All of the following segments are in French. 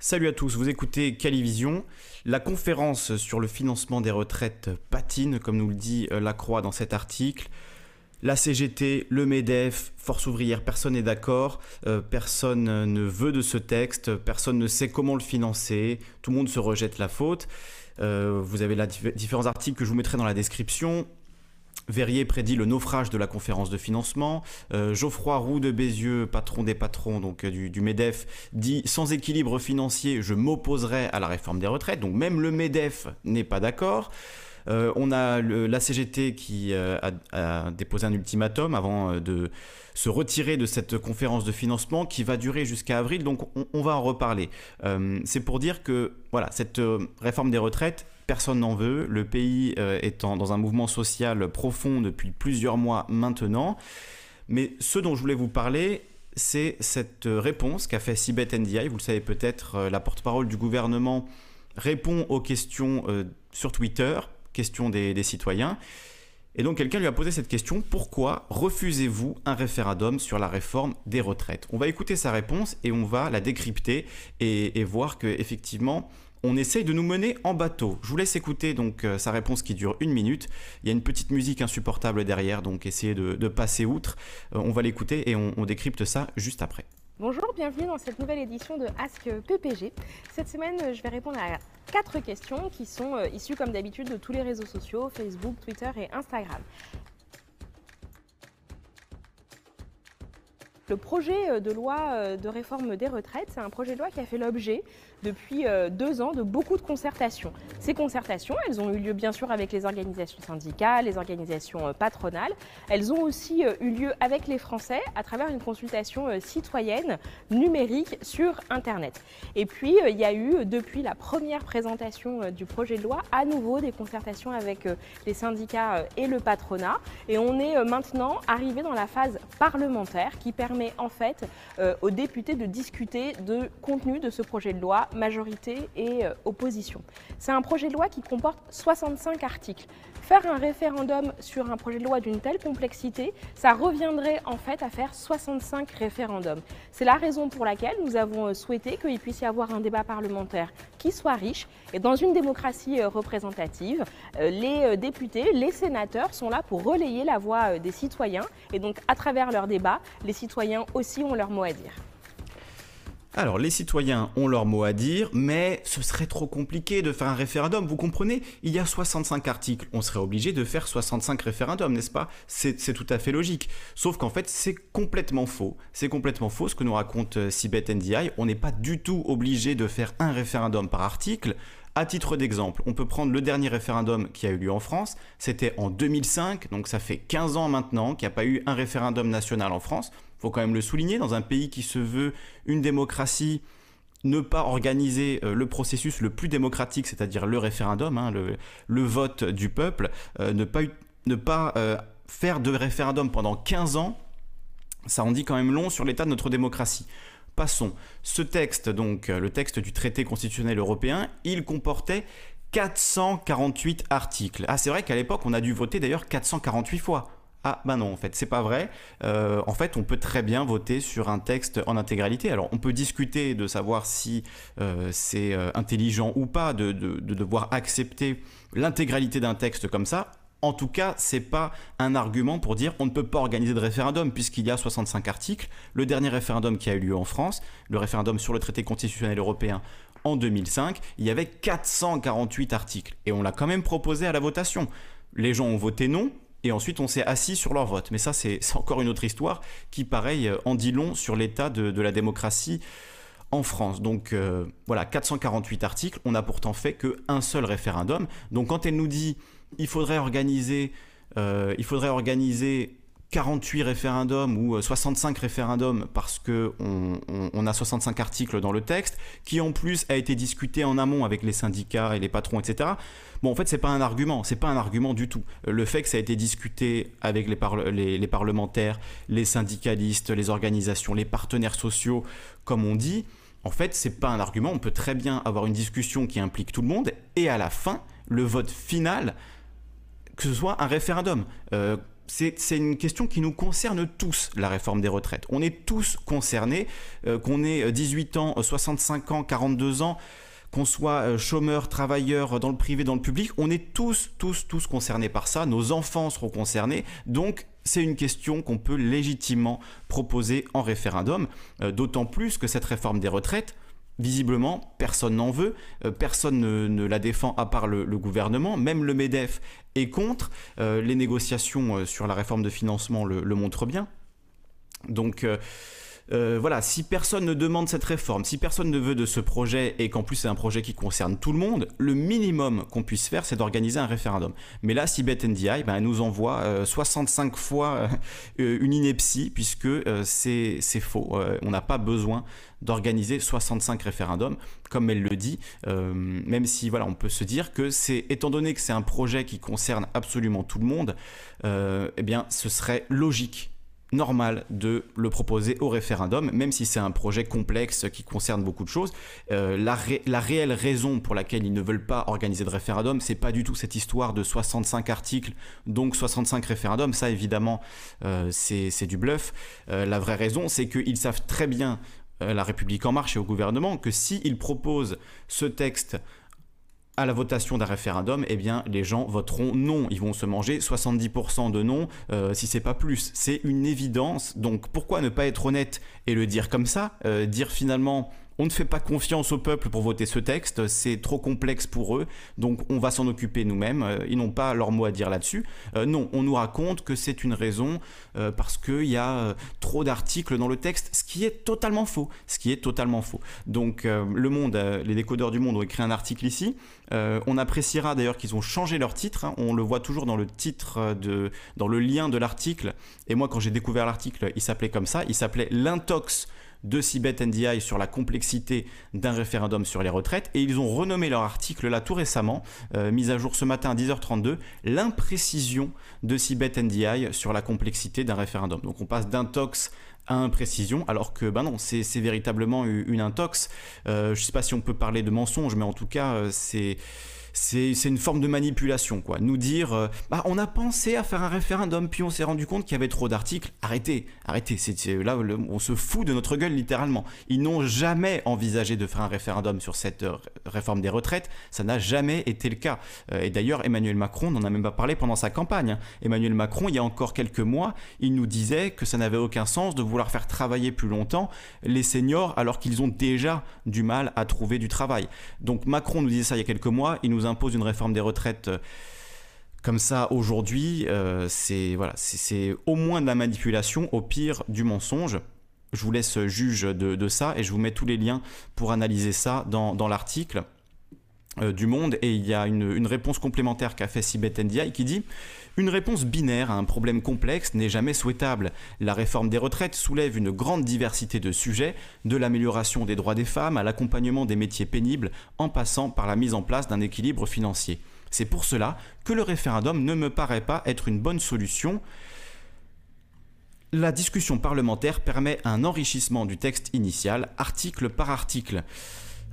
Salut à tous, vous écoutez Calivision. La conférence sur le financement des retraites patine, comme nous le dit euh, Lacroix dans cet article. La CGT, le MEDEF, Force ouvrière, personne n'est d'accord, euh, personne ne veut de ce texte, personne ne sait comment le financer, tout le monde se rejette la faute. Euh, vous avez différents articles que je vous mettrai dans la description. Verrier prédit le naufrage de la conférence de financement. Euh, Geoffroy Roux de Bézieux, patron des patrons donc euh, du, MEDEF, dit sans équilibre financier, je m'opposerai à la réforme des retraites. Donc même le MEDEF n'est pas d'accord. Euh, on a la CGT qui a, déposé un ultimatum avant de se retirer de cette conférence de financement qui va durer jusqu'à avril, donc on, on, va en reparler. C'est pour dire que voilà, cette réforme des retraites personne n'en veut. Le pays euh, est dans un mouvement social profond depuis plusieurs mois maintenant. Mais ce dont je voulais vous parler, c'est cette réponse qu'a fait Sibeth Ndiaye. Vous le savez peut-être, euh, la porte-parole du gouvernement répond aux questions euh, sur Twitter, questions des, citoyens. Et donc quelqu'un lui a posé cette question, pourquoi refusez-vous un référendum sur la réforme des retraites? On va écouter sa réponse et on va la décrypter et, et voir qu'effectivement, on essaye de nous mener en bateau. Je vous laisse écouter donc euh, sa réponse qui dure une minute. Il y a une petite musique insupportable derrière, donc essayez de, passer outre. Euh, on va l'écouter et on, décrypte ça juste après. Bonjour, bienvenue dans cette nouvelle édition de Ask PPG. Cette semaine, je vais répondre à quatre questions qui sont euh, issues comme d'habitude de tous les réseaux sociaux, Facebook, Twitter et Instagram. Le projet de loi de réforme des retraites, c'est un projet de loi qui a fait l'objet depuis euh, deux ans de beaucoup de concertations. Ces concertations, elles ont eu lieu bien sûr avec les organisations syndicales, les organisations euh, patronales. Elles ont aussi euh, eu lieu avec les Français à travers une consultation citoyenne numérique sur Internet. Et puis, il y a eu, depuis la première présentation du projet de loi, à nouveau des concertations avec les syndicats et le patronat. Et on est maintenant arrivé dans la phase parlementaire qui permet en fait aux députés de discuter de contenu de ce projet de loi majorité et euh, opposition. C'est un projet de loi qui comporte 65 articles. Faire un référendum sur un projet de loi d'une telle complexité, ça reviendrait en fait à faire 65 référendums. C'est la raison pour laquelle nous avons euh, souhaité qu'il puisse y avoir un débat parlementaire qui soit riche. Et dans une démocratie euh, représentative, les députés, les sénateurs sont là pour relayer la voix des citoyens. Et donc à travers leurs débats, les citoyens aussi ont leur mot à dire. Alors, les citoyens ont leur mot à dire, mais ce serait trop compliqué de faire un référendum. Vous comprenez Il y a 65 articles. On serait obligé de faire 65 référendums, n'est-ce pas? C'est tout à fait logique. Sauf qu'en fait, c'est complètement faux. C'est complètement faux ce que nous raconte euh, Sibeth NDI. On n'est pas du tout obligé de faire un référendum par article. À titre d'exemple, on peut prendre le dernier référendum qui a eu lieu en France. C'était en 2005, donc ça fait 15 ans maintenant qu'il n'y a pas eu un référendum national en France faut quand même le souligner, dans un pays qui se veut une démocratie, ne pas organiser euh, le processus le plus démocratique, c'est-à-dire le référendum, hein, le, vote du peuple, euh, ne pas, ne pas euh, faire de référendum pendant 15 ans, ça en dit quand même long sur l'état de notre démocratie. Passons. Ce texte, donc le texte du traité constitutionnel européen, il comportait 448 articles. Ah, c'est vrai qu'à l'époque, on a dû voter d'ailleurs 448 fois. Ah bah non, en fait, c'est pas vrai. Euh, en fait, on peut très bien voter sur un texte en intégralité. Alors, on peut discuter de savoir si euh, c'est euh, intelligent ou pas de, devoir accepter l'intégralité d'un texte comme ça. En tout cas, c'est pas un argument pour dire on ne peut pas organiser de référendum puisqu'il y a 65 articles. Le dernier référendum qui a eu lieu en France, le référendum sur le traité constitutionnel européen en 2005, il y avait 448 articles et on l'a quand même proposé à la votation. Les gens ont voté non, et ensuite on s'est assis sur leur vote. Mais ça, c'est encore une autre histoire qui, pareil, euh, en dit long sur l'état de, la démocratie en France. Donc euh, voilà, 448 articles, on n'a pourtant fait qu'un seul référendum. Donc quand elle nous dit il faudrait organiser, euh, il faudrait organiser 48 référendums ou 65 euh, référendums parce que on, a 65 articles dans le texte, qui en plus a été discuté en amont avec les syndicats et les patrons, etc. Bon, en fait, c'est pas un argument, c'est pas un argument du tout. Le fait que ça a été discuté avec les, les parlementaires, les syndicalistes, les organisations, les partenaires sociaux, comme on dit, en fait, c'est pas un argument. On peut très bien avoir une discussion qui implique tout le monde et à la fin, le vote final, que ce soit un référendum. Euh, c'est une question qui nous concerne tous, la réforme des retraites. On est tous concernés, euh, qu'on ait 18 ans, 65 ans, 42 ans, qu'on soit chômeur, travailleur dans le privé, dans le public, on est tous, tous, tous concernés par ça. Nos enfants seront concernés. Donc, c'est une question qu'on peut légitimement proposer en référendum, d'autant plus que cette réforme des retraites, Visiblement, personne n'en veut, euh, personne ne, la défend à part le, gouvernement, même le MEDEF est contre, euh, les négociations euh, sur la réforme de financement le, montrent bien. Donc voilà, si personne ne demande cette réforme, si personne ne veut de ce projet et qu'en plus c'est un projet qui concerne tout le monde, le minimum qu'on puisse faire, c'est d'organiser un référendum. Mais là, si NDI, ben, elle nous envoie 65 fois une ineptie, puisque c'est faux. on n'a pas besoin d'organiser 65 référendums, comme elle le dit, euh, même si voilà, on peut se dire que c'est, étant donné que c'est un projet qui concerne absolument tout le monde, euh, eh bien, ce serait logique normal de le proposer au référendum, même si c'est un projet complexe qui concerne beaucoup de choses. Euh, la, réelle raison pour laquelle ils ne veulent pas organiser de référendum, c'est pas du tout cette histoire de 65 articles, donc 65 référendums. Ça, évidemment, c'est du bluff. la vraie raison, c'est qu'ils savent très bien euh, la République en marche et au gouvernement que s'ils proposent ce texte à la votation d'un référendum, eh bien, les gens voteront non. Ils vont se manger 70% de non, euh, si c'est pas plus. C'est une évidence. Donc, pourquoi ne pas être honnête et le dire comme ça euh, Dire finalement, on ne fait pas confiance au peuple pour voter ce texte, c'est trop complexe pour eux, donc on va s'en occuper nous-mêmes, euh, ils n'ont pas leur mot à dire là-dessus. Euh, non, on nous raconte que c'est une raison euh, parce qu'il y a trop d'articles dans le texte, ce qui est totalement faux, ce qui est totalement faux. Donc le monde, les décodeurs du monde ont écrit un article ici, on appréciera d'ailleurs qu'ils ont changé leur titre, hein. on le voit toujours dans le titre, de, dans le lien de l'article, et moi quand j'ai découvert l'article, il s'appelait comme ça, il s'appelait l'intox de Cibet NDI sur la complexité d'un référendum sur les retraites et ils ont renommé leur article là tout récemment, euh, mise à jour ce matin à 10h32, l'imprécision de Cibet NDI sur la complexité d'un référendum. Donc on passe d'intox à imprécision, alors que ben non, c'est véritablement une intox. Euh, je ne sais pas si on peut parler de mensonge, mais en tout cas, euh, c'est c'est une forme de manipulation, quoi. Nous dire, euh, bah, on a pensé à faire un référendum, puis on s'est rendu compte qu'il y avait trop d'articles. Arrêtez, arrêtez. C'est là, on se fout de notre gueule littéralement. Ils n'ont jamais envisagé de faire un référendum sur cette euh, réforme des retraites. Ça n'a jamais été le cas. Euh, et d'ailleurs, Emmanuel Macron n'en a même pas parlé pendant sa campagne. Hein. Emmanuel Macron, il y a encore quelques mois, il nous disait que ça n'avait aucun sens de vouloir faire travailler plus longtemps les seniors alors qu'ils ont déjà du mal à trouver du travail. Donc Macron nous disait ça il y a quelques mois. Il nous impose une réforme des retraites euh, comme ça aujourd'hui, euh, c'est voilà, au moins de la manipulation, au pire du mensonge. Je vous laisse juge de, ça et je vous mets tous les liens pour analyser ça dans, l'article du Monde. Et il y a une, réponse complémentaire qu'a fait Sibet Ndiaye qui dit une réponse binaire à un problème complexe n'est jamais souhaitable. La réforme des retraites soulève une grande diversité de sujets, de l'amélioration des droits des femmes à l'accompagnement des métiers pénibles, en passant par la mise en place d'un équilibre financier. C'est pour cela que le référendum ne me paraît pas être une bonne solution. La discussion parlementaire permet un enrichissement du texte initial, article par article.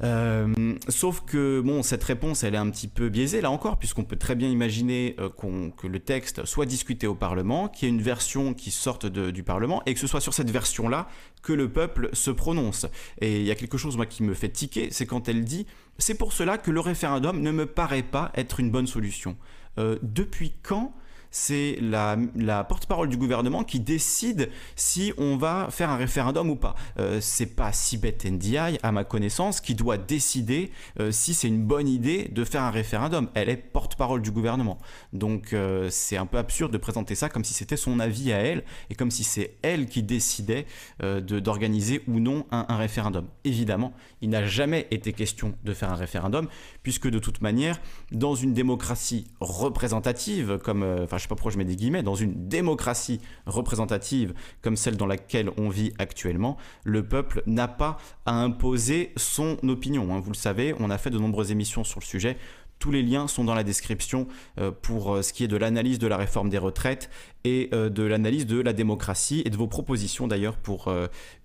Euh, sauf que bon, cette réponse, elle est un petit peu biaisée là encore, puisqu'on peut très bien imaginer euh, que le texte soit discuté au Parlement, qu'il y ait une version qui sorte du Parlement, et que ce soit sur cette version-là que le peuple se prononce. Et il y a quelque chose moi qui me fait tiquer, c'est quand elle dit c'est pour cela que le référendum ne me paraît pas être une bonne solution. Euh, depuis quand c'est la, porte-parole du gouvernement qui décide si on va faire un référendum ou pas. Euh, c'est pas Sibeth Ndiaye, à ma connaissance, qui doit décider euh, si c'est une bonne idée de faire un référendum. Elle est porte-parole du gouvernement. Donc euh, c'est un peu absurde de présenter ça comme si c'était son avis à elle et comme si c'est elle qui décidait d'organiser ou non un, référendum. Évidemment, il n'a jamais été question de faire un référendum puisque de toute manière, dans une démocratie représentative, comme, sais pas pourquoi je mets des guillemets, dans une démocratie représentative comme celle dans laquelle on vit actuellement, le peuple n'a pas à imposer son opinion. Hein. Vous le savez, on a fait de nombreuses émissions sur le sujet. Tous les liens sont dans la description euh, pour euh, ce qui est de l'analyse de la réforme des retraites et euh, de l'analyse de la démocratie et de vos propositions d'ailleurs pour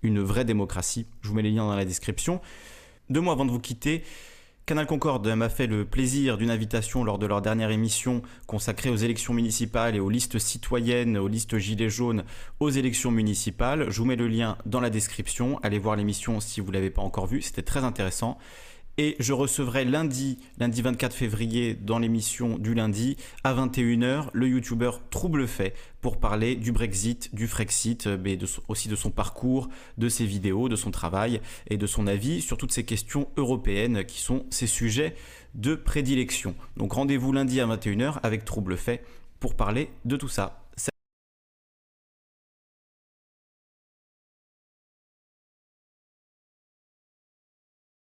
une vraie démocratie. Je vous mets les liens dans la description. Deux mois avant de vous quitter, Canal Concorde m'a fait le plaisir d'une invitation lors de leur dernière émission consacrée aux élections municipales et aux listes citoyennes, aux listes gilets jaunes, aux élections municipales. Je vous mets le lien dans la description. Allez voir l'émission si vous ne l'avez pas encore vue, c'était très intéressant. Et je recevrai lundi, lundi 24 février, dans l'émission du lundi, à 21h, le youtubeur Trouble Fait pour parler du Brexit, du Frexit, euh, mais aussi de son parcours, de ses vidéos, de son travail et de son avis sur toutes ces questions européennes qui sont ses sujets de prédilection. Donc rendez-vous lundi à 21h avec Trouble Fait pour parler de tout ça.